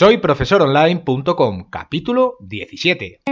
Soy profesoronline.com, capítulo 17.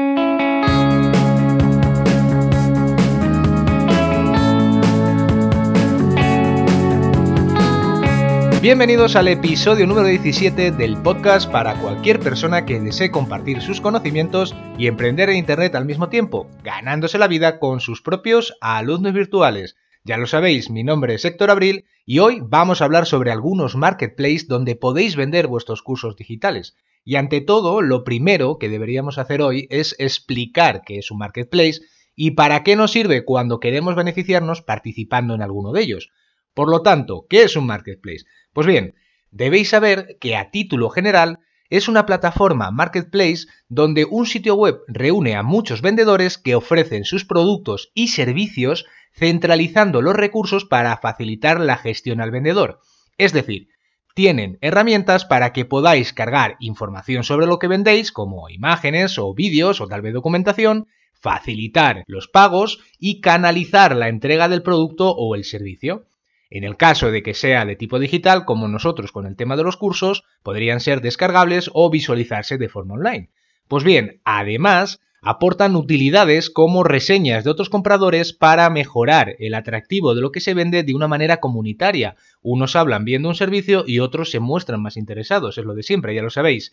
Bienvenidos al episodio número 17 del podcast para cualquier persona que desee compartir sus conocimientos y emprender en Internet al mismo tiempo, ganándose la vida con sus propios alumnos virtuales. Ya lo sabéis, mi nombre es Héctor Abril y hoy vamos a hablar sobre algunos marketplaces donde podéis vender vuestros cursos digitales. Y ante todo, lo primero que deberíamos hacer hoy es explicar qué es un marketplace y para qué nos sirve cuando queremos beneficiarnos participando en alguno de ellos. Por lo tanto, ¿qué es un marketplace? Pues bien, debéis saber que a título general es una plataforma marketplace donde un sitio web reúne a muchos vendedores que ofrecen sus productos y servicios centralizando los recursos para facilitar la gestión al vendedor. Es decir, tienen herramientas para que podáis cargar información sobre lo que vendéis, como imágenes o vídeos o tal vez documentación, facilitar los pagos y canalizar la entrega del producto o el servicio. En el caso de que sea de tipo digital, como nosotros con el tema de los cursos, podrían ser descargables o visualizarse de forma online. Pues bien, además, aportan utilidades como reseñas de otros compradores para mejorar el atractivo de lo que se vende de una manera comunitaria. Unos hablan viendo un servicio y otros se muestran más interesados, es lo de siempre, ya lo sabéis.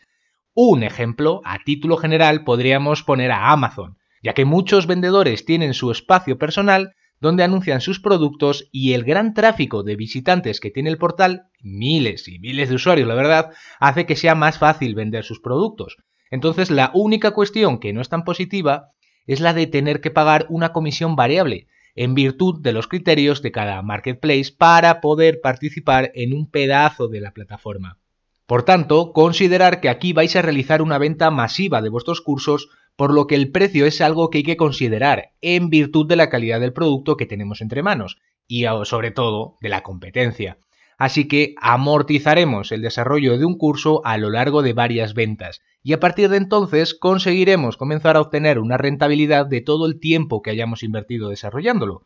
Un ejemplo, a título general, podríamos poner a Amazon, ya que muchos vendedores tienen su espacio personal donde anuncian sus productos y el gran tráfico de visitantes que tiene el portal, miles y miles de usuarios, la verdad, hace que sea más fácil vender sus productos. Entonces, la única cuestión que no es tan positiva es la de tener que pagar una comisión variable, en virtud de los criterios de cada marketplace para poder participar en un pedazo de la plataforma. Por tanto, considerar que aquí vais a realizar una venta masiva de vuestros cursos por lo que el precio es algo que hay que considerar en virtud de la calidad del producto que tenemos entre manos y sobre todo de la competencia. Así que amortizaremos el desarrollo de un curso a lo largo de varias ventas y a partir de entonces conseguiremos comenzar a obtener una rentabilidad de todo el tiempo que hayamos invertido desarrollándolo.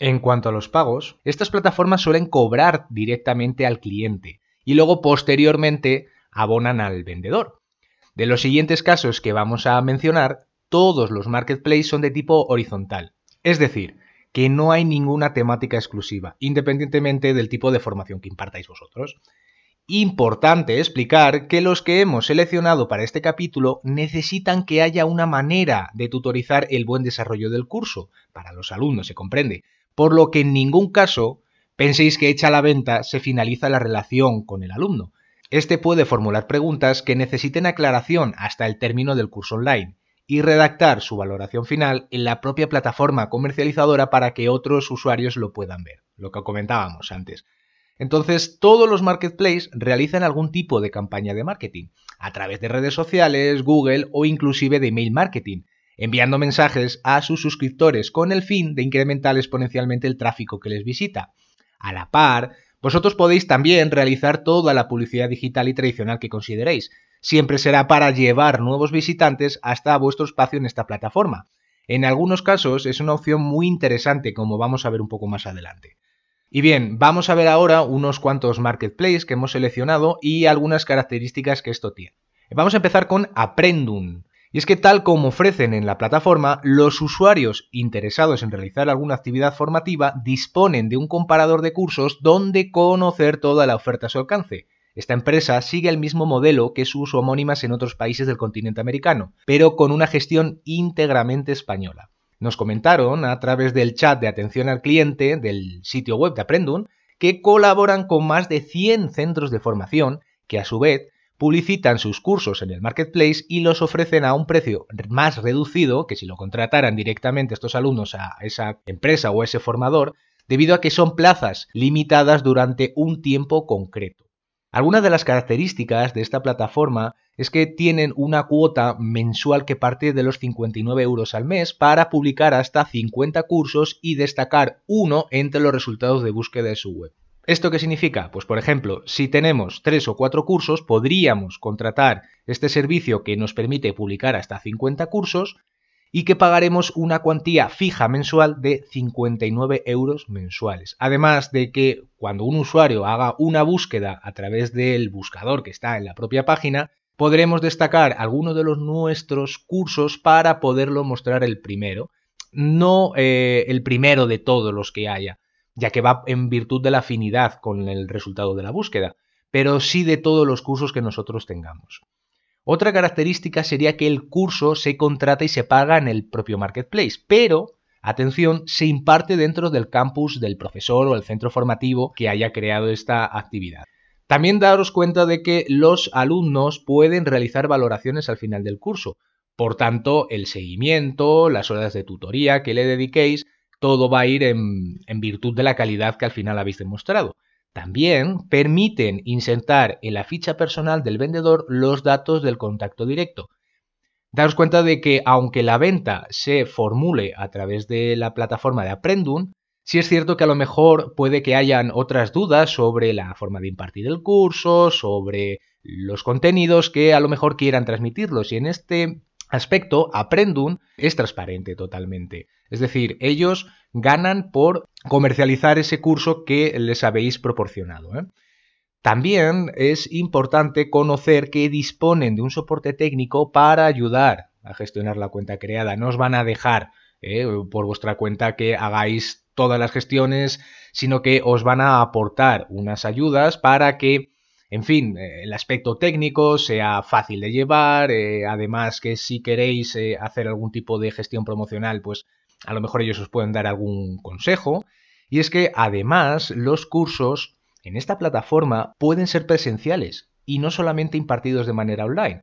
En cuanto a los pagos, estas plataformas suelen cobrar directamente al cliente y luego posteriormente abonan al vendedor. De los siguientes casos que vamos a mencionar, todos los marketplaces son de tipo horizontal, es decir, que no hay ninguna temática exclusiva, independientemente del tipo de formación que impartáis vosotros. Importante explicar que los que hemos seleccionado para este capítulo necesitan que haya una manera de tutorizar el buen desarrollo del curso, para los alumnos se comprende, por lo que en ningún caso penséis que hecha la venta se finaliza la relación con el alumno, este puede formular preguntas que necesiten aclaración hasta el término del curso online y redactar su valoración final en la propia plataforma comercializadora para que otros usuarios lo puedan ver, lo que comentábamos antes. Entonces, todos los marketplaces realizan algún tipo de campaña de marketing, a través de redes sociales, Google o inclusive de email marketing, enviando mensajes a sus suscriptores con el fin de incrementar exponencialmente el tráfico que les visita. A la par, vosotros podéis también realizar toda la publicidad digital y tradicional que consideréis. Siempre será para llevar nuevos visitantes hasta vuestro espacio en esta plataforma. En algunos casos es una opción muy interesante como vamos a ver un poco más adelante. Y bien, vamos a ver ahora unos cuantos marketplaces que hemos seleccionado y algunas características que esto tiene. Vamos a empezar con Aprendum. Y es que tal como ofrecen en la plataforma, los usuarios interesados en realizar alguna actividad formativa disponen de un comparador de cursos donde conocer toda la oferta a su alcance. Esta empresa sigue el mismo modelo que sus homónimas en otros países del continente americano, pero con una gestión íntegramente española. Nos comentaron a través del chat de atención al cliente del sitio web de Aprendum que colaboran con más de 100 centros de formación que a su vez publicitan sus cursos en el marketplace y los ofrecen a un precio más reducido que si lo contrataran directamente estos alumnos a esa empresa o a ese formador, debido a que son plazas limitadas durante un tiempo concreto. Algunas de las características de esta plataforma es que tienen una cuota mensual que parte de los 59 euros al mes para publicar hasta 50 cursos y destacar uno entre los resultados de búsqueda de su web. ¿Esto qué significa? Pues por ejemplo, si tenemos tres o cuatro cursos, podríamos contratar este servicio que nos permite publicar hasta 50 cursos y que pagaremos una cuantía fija mensual de 59 euros mensuales. Además de que cuando un usuario haga una búsqueda a través del buscador que está en la propia página, podremos destacar algunos de los nuestros cursos para poderlo mostrar el primero. No eh, el primero de todos los que haya, ya que va en virtud de la afinidad con el resultado de la búsqueda, pero sí de todos los cursos que nosotros tengamos. Otra característica sería que el curso se contrata y se paga en el propio marketplace, pero, atención, se imparte dentro del campus del profesor o el centro formativo que haya creado esta actividad. También daros cuenta de que los alumnos pueden realizar valoraciones al final del curso. Por tanto, el seguimiento, las horas de tutoría que le dediquéis, todo va a ir en, virtud de la calidad que al final habéis demostrado. También permiten insertar en la ficha personal del vendedor los datos del contacto directo. Daros cuenta de que aunque la venta se formule a través de la plataforma de Aprendun, sí es cierto que a lo mejor puede que hayan otras dudas sobre la forma de impartir el curso, sobre los contenidos que a lo mejor quieran transmitirlos. Y en este aspecto, Aprendun es transparente totalmente. Es decir, ellos ganan por comercializar ese curso que les habéis proporcionado. ¿eh? También es importante conocer que disponen de un soporte técnico para ayudar a gestionar la cuenta creada. No os van a dejar ¿eh? por vuestra cuenta que hagáis todas las gestiones, sino que os van a aportar unas ayudas para que, en fin, eh, el aspecto técnico sea fácil de llevar, además que si queréis hacer algún tipo de gestión promocional, pues a lo mejor ellos os pueden dar algún consejo. Y es que además los cursos en esta plataforma pueden ser presenciales y no solamente impartidos de manera online.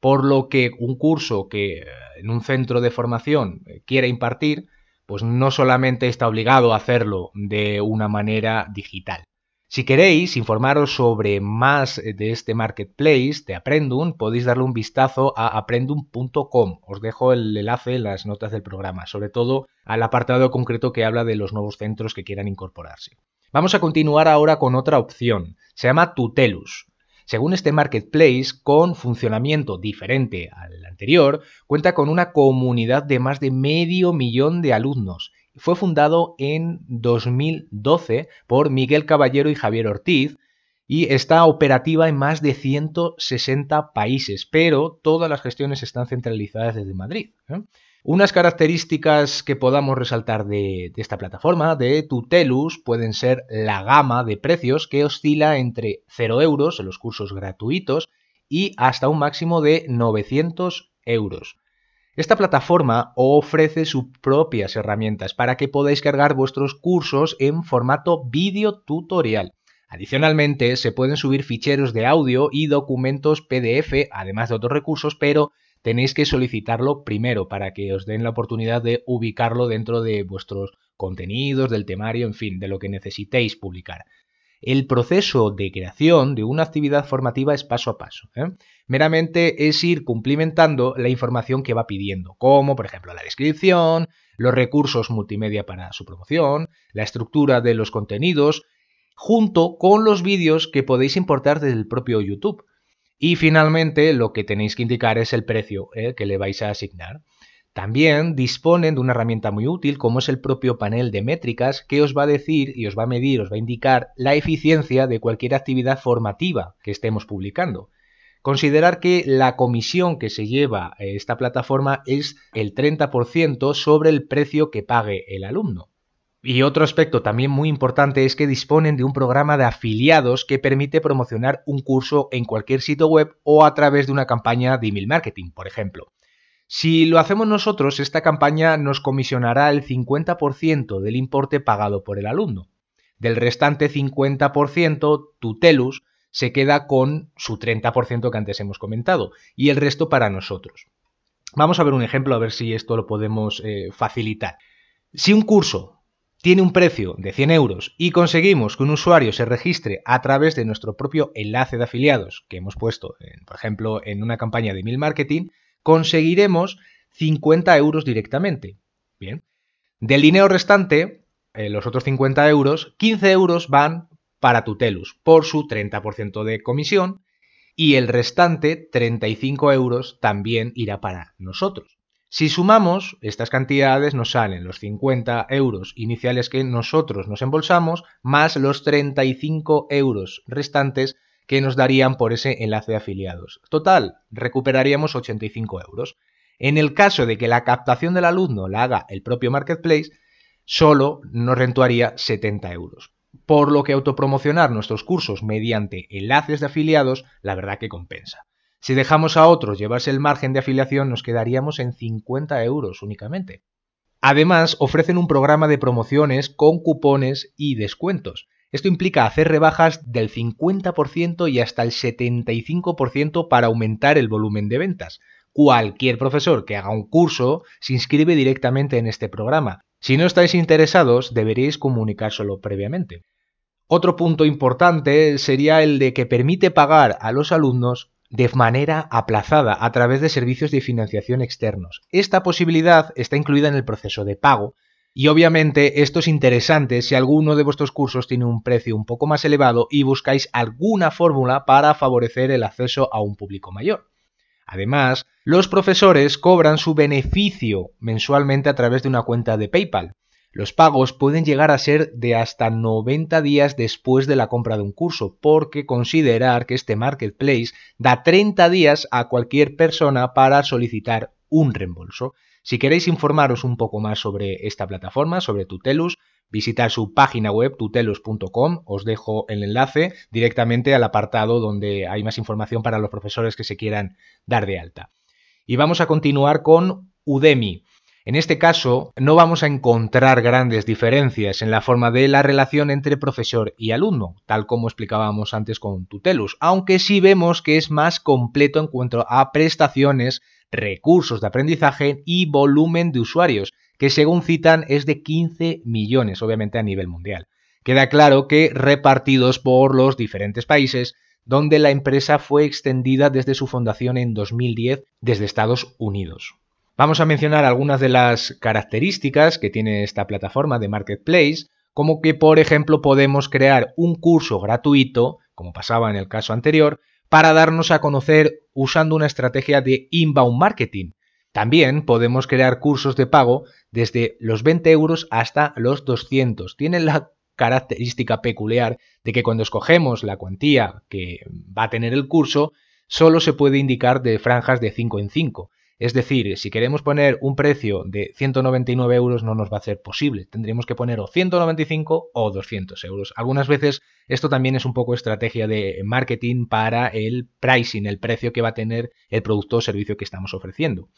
Por lo que un curso que eh, en un centro de formación eh, quiera impartir, pues no solamente está obligado a hacerlo de una manera digital. Si queréis informaros sobre más de este marketplace de Aprendum, podéis darle un vistazo a aprendum.com. Os dejo el enlace en las notas del programa, sobre todo al apartado concreto que habla de los nuevos centros que quieran incorporarse. Vamos a continuar ahora con otra opción. Se llama Tutelus. Según este marketplace, con funcionamiento diferente al anterior, cuenta con una comunidad de más de medio millón de alumnos fue fundado en 2012 por Miguel Caballero y Javier Ortiz y está operativa en más de 160 países, pero todas las gestiones están centralizadas desde Madrid. ¿eh? Unas características que podamos resaltar de, esta plataforma, de Tutelus, pueden ser la gama de precios que oscila entre 0 euros en los cursos gratuitos y hasta un máximo de 900 euros. Esta plataforma ofrece sus propias herramientas para que podáis cargar vuestros cursos en formato vídeo tutorial. Adicionalmente, se pueden subir ficheros de audio y documentos PDF, además de otros recursos, pero tenéis que solicitarlo primero para que os den la oportunidad de ubicarlo dentro de vuestros contenidos, del temario, en fin, de lo que necesitéis publicar. El proceso de creación de una actividad formativa es paso a paso. ¿eh? Meramente es ir cumplimentando la información que va pidiendo, como por ejemplo la descripción, los recursos multimedia para su promoción, la estructura de los contenidos, junto con los vídeos que podéis importar desde el propio YouTube. Y finalmente lo que tenéis que indicar es el precio ¿eh? que le vais a asignar. También disponen de una herramienta muy útil como es el propio panel de métricas que os va a decir y os va a medir, os va a indicar la eficiencia de cualquier actividad formativa que estemos publicando. Considerar que la comisión que se lleva esta plataforma es el 30% sobre el precio que pague el alumno. Y otro aspecto también muy importante es que disponen de un programa de afiliados que permite promocionar un curso en cualquier sitio web o a través de una campaña de email marketing, por ejemplo. Si lo hacemos nosotros, esta campaña nos comisionará el 50% del importe pagado por el alumno. Del restante 50%, Tutelus se queda con su 30% que antes hemos comentado y el resto para nosotros. Vamos a ver un ejemplo a ver si esto lo podemos eh, facilitar. Si un curso tiene un precio de 100 euros y conseguimos que un usuario se registre a través de nuestro propio enlace de afiliados que hemos puesto, por ejemplo, en una campaña de email marketing, conseguiremos 50 euros directamente. Bien. Del dinero restante, eh, los otros 50 euros, 15 euros van para Tutelus por su 30% de comisión y el restante, 35 euros, también irá para nosotros. Si sumamos estas cantidades nos salen los 50 euros iniciales que nosotros nos embolsamos más los 35 euros restantes que nos darían por ese enlace de afiliados. Total, recuperaríamos 85 euros. En el caso de que la captación del alumno la haga el propio marketplace, solo nos rentuaría 70 euros. Por lo que autopromocionar nuestros cursos mediante enlaces de afiliados, la verdad que compensa. Si dejamos a otros llevarse el margen de afiliación, nos quedaríamos en 50 euros únicamente. Además, ofrecen un programa de promociones con cupones y descuentos. Esto implica hacer rebajas del 50% y hasta el 75% para aumentar el volumen de ventas. Cualquier profesor que haga un curso se inscribe directamente en este programa. Si no estáis interesados, deberéis comunicárselo previamente. Otro punto importante sería el de que permite pagar a los alumnos de manera aplazada a través de servicios de financiación externos. Esta posibilidad está incluida en el proceso de pago y obviamente esto es interesante si alguno de vuestros cursos tiene un precio un poco más elevado y buscáis alguna fórmula para favorecer el acceso a un público mayor. Además, los profesores cobran su beneficio mensualmente a través de una cuenta de PayPal. Los pagos pueden llegar a ser de hasta 90 días después de la compra de un curso, porque considerar que este marketplace da 30 días a cualquier persona para solicitar un reembolso. Si queréis informaros un poco más sobre esta plataforma, sobre Tutelus, visitar su página web tutelus.com, os dejo el enlace directamente al apartado donde hay más información para los profesores que se quieran dar de alta. Y vamos a continuar con Udemy. En este caso, no vamos a encontrar grandes diferencias en la forma de la relación entre profesor y alumno, tal como explicábamos antes con Tutelus, aunque sí vemos que es más completo en cuanto a prestaciones, recursos de aprendizaje y volumen de usuarios, que según citan es de 15 millones, obviamente a nivel mundial. Queda claro que repartidos por los diferentes países, donde la empresa fue extendida desde su fundación en 2010 desde Estados Unidos. Vamos a mencionar algunas de las características que tiene esta plataforma de Marketplace, como que por ejemplo podemos crear un curso gratuito, como pasaba en el caso anterior, para darnos a conocer usando una estrategia de inbound marketing. También podemos crear cursos de pago desde los 20 euros hasta los 200. Tienen la característica peculiar de que cuando escogemos la cuantía que va a tener el curso, solo se puede indicar de franjas de 5 en 5. Es decir, si queremos poner un precio de 199 euros no nos va a ser posible. Tendríamos que poner o 195 o 200 euros. Algunas veces esto también es un poco estrategia de marketing para el pricing, el precio que va a tener el producto o servicio que estamos ofreciendo.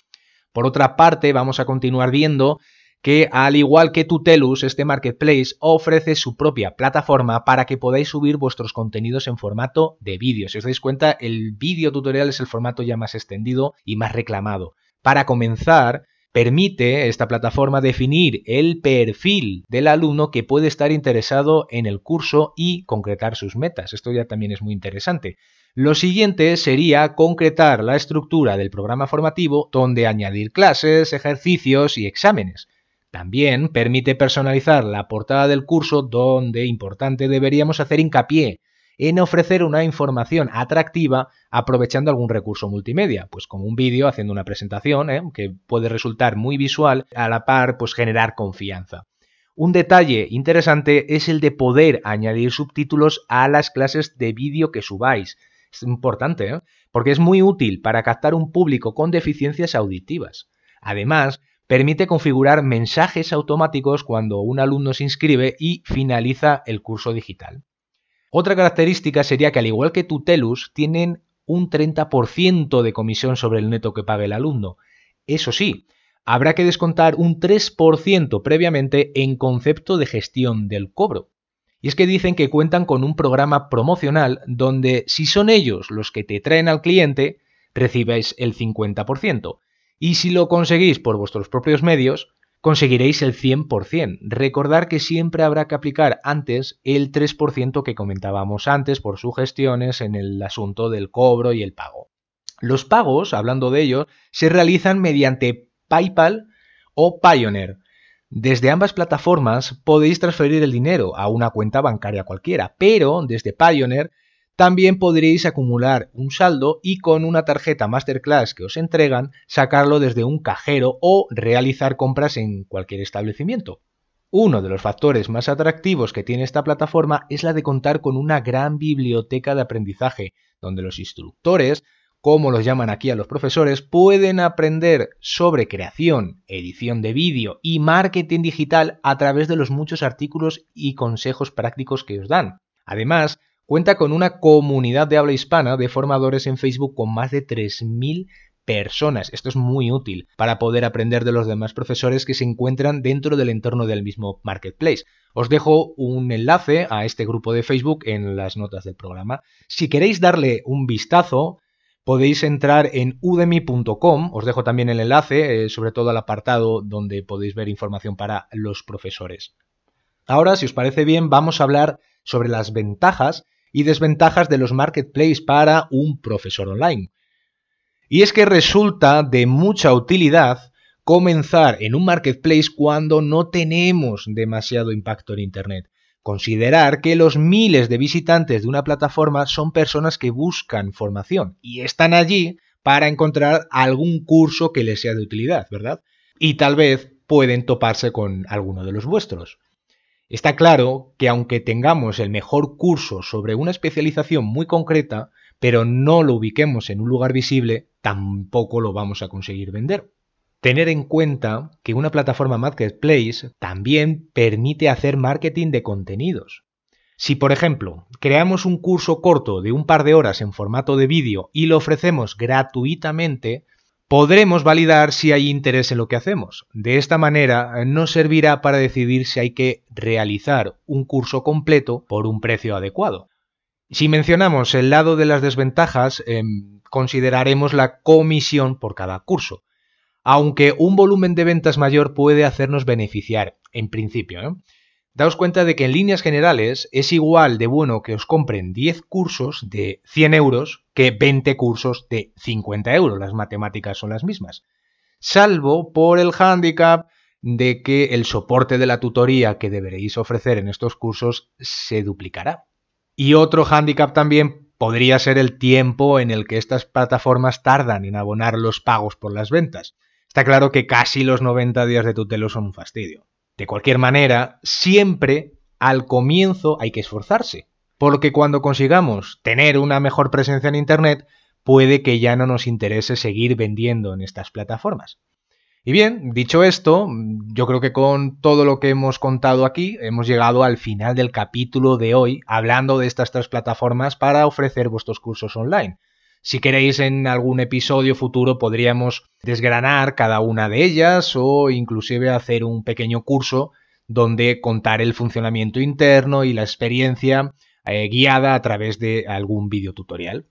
Por otra parte, vamos a continuar viendo que al igual que Tutelus, este marketplace ofrece su propia plataforma para que podáis subir vuestros contenidos en formato de vídeo. Si os dais cuenta, el vídeo tutorial es el formato ya más extendido y más reclamado. Para comenzar, permite esta plataforma definir el perfil del alumno que puede estar interesado en el curso y concretar sus metas. Esto ya también es muy interesante. Lo siguiente sería concretar la estructura del programa formativo donde añadir clases, ejercicios y exámenes. También permite personalizar la portada del curso donde, importante, deberíamos hacer hincapié en ofrecer una información atractiva aprovechando algún recurso multimedia, pues como un vídeo haciendo una presentación, ¿eh? que puede resultar muy visual, a la par pues generar confianza. Un detalle interesante es el de poder añadir subtítulos a las clases de vídeo que subáis. Es importante, ¿eh? porque es muy útil para captar un público con deficiencias auditivas. Además, permite configurar mensajes automáticos cuando un alumno se inscribe y finaliza el curso digital. Otra característica sería que al igual que Tutelus, tienen un 30% de comisión sobre el neto que paga el alumno. Eso sí, habrá que descontar un 3% previamente en concepto de gestión del cobro. Y es que dicen que cuentan con un programa promocional donde si son ellos los que te traen al cliente, recibes el 50%. Y si lo conseguís por vuestros propios medios, conseguiréis el 100%. Recordar que siempre habrá que aplicar antes el 3% que comentábamos antes por sugestiones en el asunto del cobro y el pago. Los pagos, hablando de ello, se realizan mediante PayPal o Pioneer. Desde ambas plataformas podéis transferir el dinero a una cuenta bancaria cualquiera, pero desde Pioneer también podréis acumular un saldo y con una tarjeta Masterclass que os entregan sacarlo desde un cajero o realizar compras en cualquier establecimiento. Uno de los factores más atractivos que tiene esta plataforma es la de contar con una gran biblioteca de aprendizaje, donde los instructores, como los llaman aquí a los profesores, pueden aprender sobre creación, edición de vídeo y marketing digital a través de los muchos artículos y consejos prácticos que os dan. Además, cuenta con una comunidad de habla hispana de formadores en Facebook con más de 3.000 personas. Esto es muy útil para poder aprender de los demás profesores que se encuentran dentro del entorno del mismo marketplace. Os dejo un enlace a este grupo de Facebook en las notas del programa. Si queréis darle un vistazo, podéis entrar en udemy.com, os dejo también el enlace, eh, sobre todo al apartado donde podéis ver información para los profesores. Ahora, si os parece bien, vamos a hablar sobre las ventajas y desventajas de los marketplaces para un profesor online. Y es que resulta de mucha utilidad comenzar en un marketplace cuando no tenemos demasiado impacto en Internet. Considerar que los miles de visitantes de una plataforma son personas que buscan formación y están allí para encontrar algún curso que les sea de utilidad, ¿verdad? Y tal vez pueden toparse con alguno de los vuestros. Está claro que aunque tengamos el mejor curso sobre una especialización muy concreta, pero no lo ubiquemos en un lugar visible, tampoco lo vamos a conseguir vender. Tener en cuenta que una plataforma Marketplace también permite hacer marketing de contenidos. Si, por ejemplo, creamos un curso corto de un par de horas en formato de vídeo y lo ofrecemos gratuitamente, podremos validar si hay interés en lo que hacemos. De esta manera nos servirá para decidir si hay que realizar un curso completo por un precio adecuado. Si mencionamos el lado de las desventajas, em, consideraremos la comisión por cada curso, aunque un volumen de ventas mayor puede hacernos beneficiar, en principio. ¿eh? Daos cuenta de que en líneas generales es igual de bueno que os compren 10 cursos de 100 euros que 20 cursos de 50 euros. Las matemáticas son las mismas. Salvo por el hándicap de que el soporte de la tutoría que deberéis ofrecer en estos cursos se duplicará. Y otro hándicap también podría ser el tiempo en el que estas plataformas tardan en abonar los pagos por las ventas. Está claro que casi los 90 días de tutelo son un fastidio. De cualquier manera, siempre al comienzo hay que esforzarse, porque cuando consigamos tener una mejor presencia en Internet, puede que ya no nos interese seguir vendiendo en estas plataformas. Y bien, dicho esto, yo creo que con todo lo que hemos contado aquí hemos llegado al final del capítulo de hoy hablando de estas tres plataformas para ofrecer vuestros cursos online. Si queréis en algún episodio futuro podríamos desgranar cada una de ellas o inclusive hacer un pequeño curso donde contar el funcionamiento interno y la experiencia eh, guiada a través de algún video tutorial.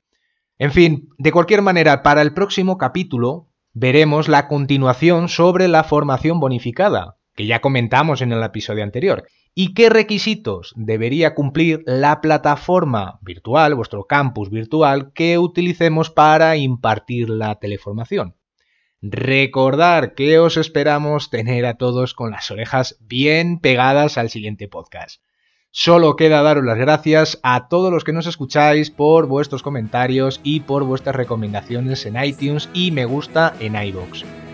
En fin, de cualquier manera, para el próximo capítulo veremos la continuación sobre la formación bonificada, que ya comentamos en el episodio anterior, y qué requisitos debería cumplir la plataforma virtual, vuestro campus virtual, que utilicemos para impartir la teleformación. Recordar que os esperamos tener a todos con las orejas bien pegadas al siguiente podcast. Solo queda daros las gracias a todos los que nos escucháis por vuestros comentarios y por vuestras recomendaciones en iTunes y me gusta en iBox.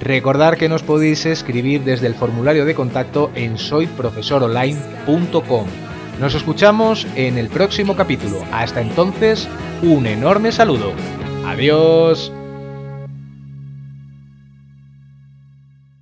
Recordar que nos podéis escribir desde el formulario de contacto en soyprofesoronline.com. Nos escuchamos en el próximo capítulo. Hasta entonces, un enorme saludo. Adiós.